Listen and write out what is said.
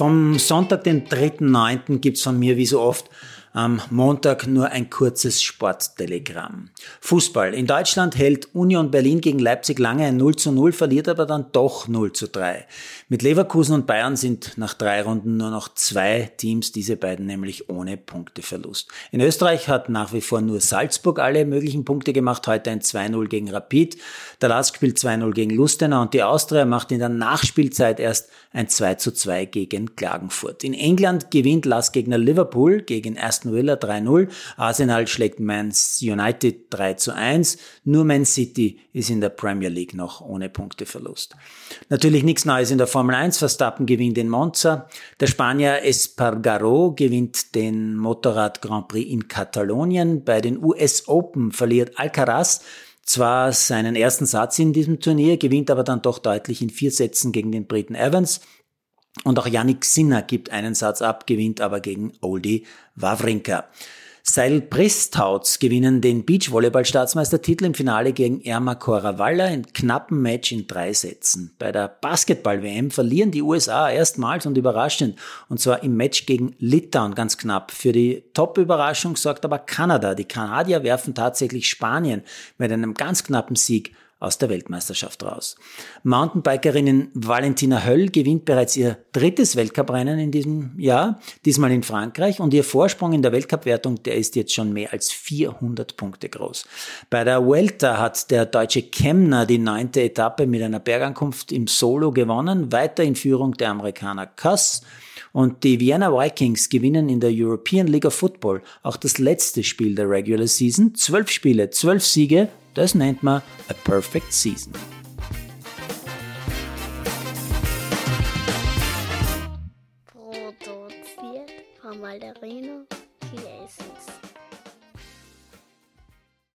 Vom Sonntag, den 3.9. gibt's von mir wie so oft am Montag nur ein kurzes Sporttelegramm. Fußball. In Deutschland hält Union Berlin gegen Leipzig lange ein 0 zu 0, verliert aber dann doch 0 zu 3. Mit Leverkusen und Bayern sind nach drei Runden nur noch zwei Teams, diese beiden nämlich ohne Punkteverlust. In Österreich hat nach wie vor nur Salzburg alle möglichen Punkte gemacht, heute ein 2-0 gegen Rapid. Der Lask spielt 2-0 gegen Lustenau und die Austria macht in der Nachspielzeit erst ein 2 zu 2 gegen Klagenfurt. In England gewinnt Lask-Gegner Liverpool gegen Aston Villa 3-0. Arsenal schlägt Man United 3 zu 1. Nur Man City ist in der Premier League noch ohne Punkteverlust. Natürlich nichts Neues in der Formel 1. Verstappen gewinnt in Monza. Der Spanier Espargaro gewinnt den Motorrad Grand Prix in Katalonien. Bei den US Open verliert Alcaraz zwar seinen ersten Satz in diesem Turnier, gewinnt aber dann doch deutlich in vier Sätzen gegen den Briten Evans. Und auch Yannick Sinner gibt einen Satz ab, gewinnt aber gegen Oldie Wawrinka. Seil Pristouts gewinnen den Beachvolleyball-Staatsmeistertitel im Finale gegen Erma Koravalla in knappen Match in drei Sätzen. Bei der Basketball-WM verlieren die USA erstmals und überraschend, und zwar im Match gegen Litauen ganz knapp. Für die Top-Überraschung sorgt aber Kanada. Die Kanadier werfen tatsächlich Spanien mit einem ganz knappen Sieg aus der Weltmeisterschaft raus. Mountainbikerin Valentina Höll gewinnt bereits ihr drittes Weltcuprennen in diesem Jahr, diesmal in Frankreich und ihr Vorsprung in der Weltcupwertung, der ist jetzt schon mehr als 400 Punkte groß. Bei der Vuelta hat der deutsche Kemner die neunte Etappe mit einer Bergankunft im Solo gewonnen, weiter in Führung der Amerikaner Kuss. Und die Vienna Vikings gewinnen in der European League of Football auch das letzte Spiel der Regular Season. Zwölf Spiele, zwölf Siege, das nennt man a perfect season. Produziert von Malderino Chiesens.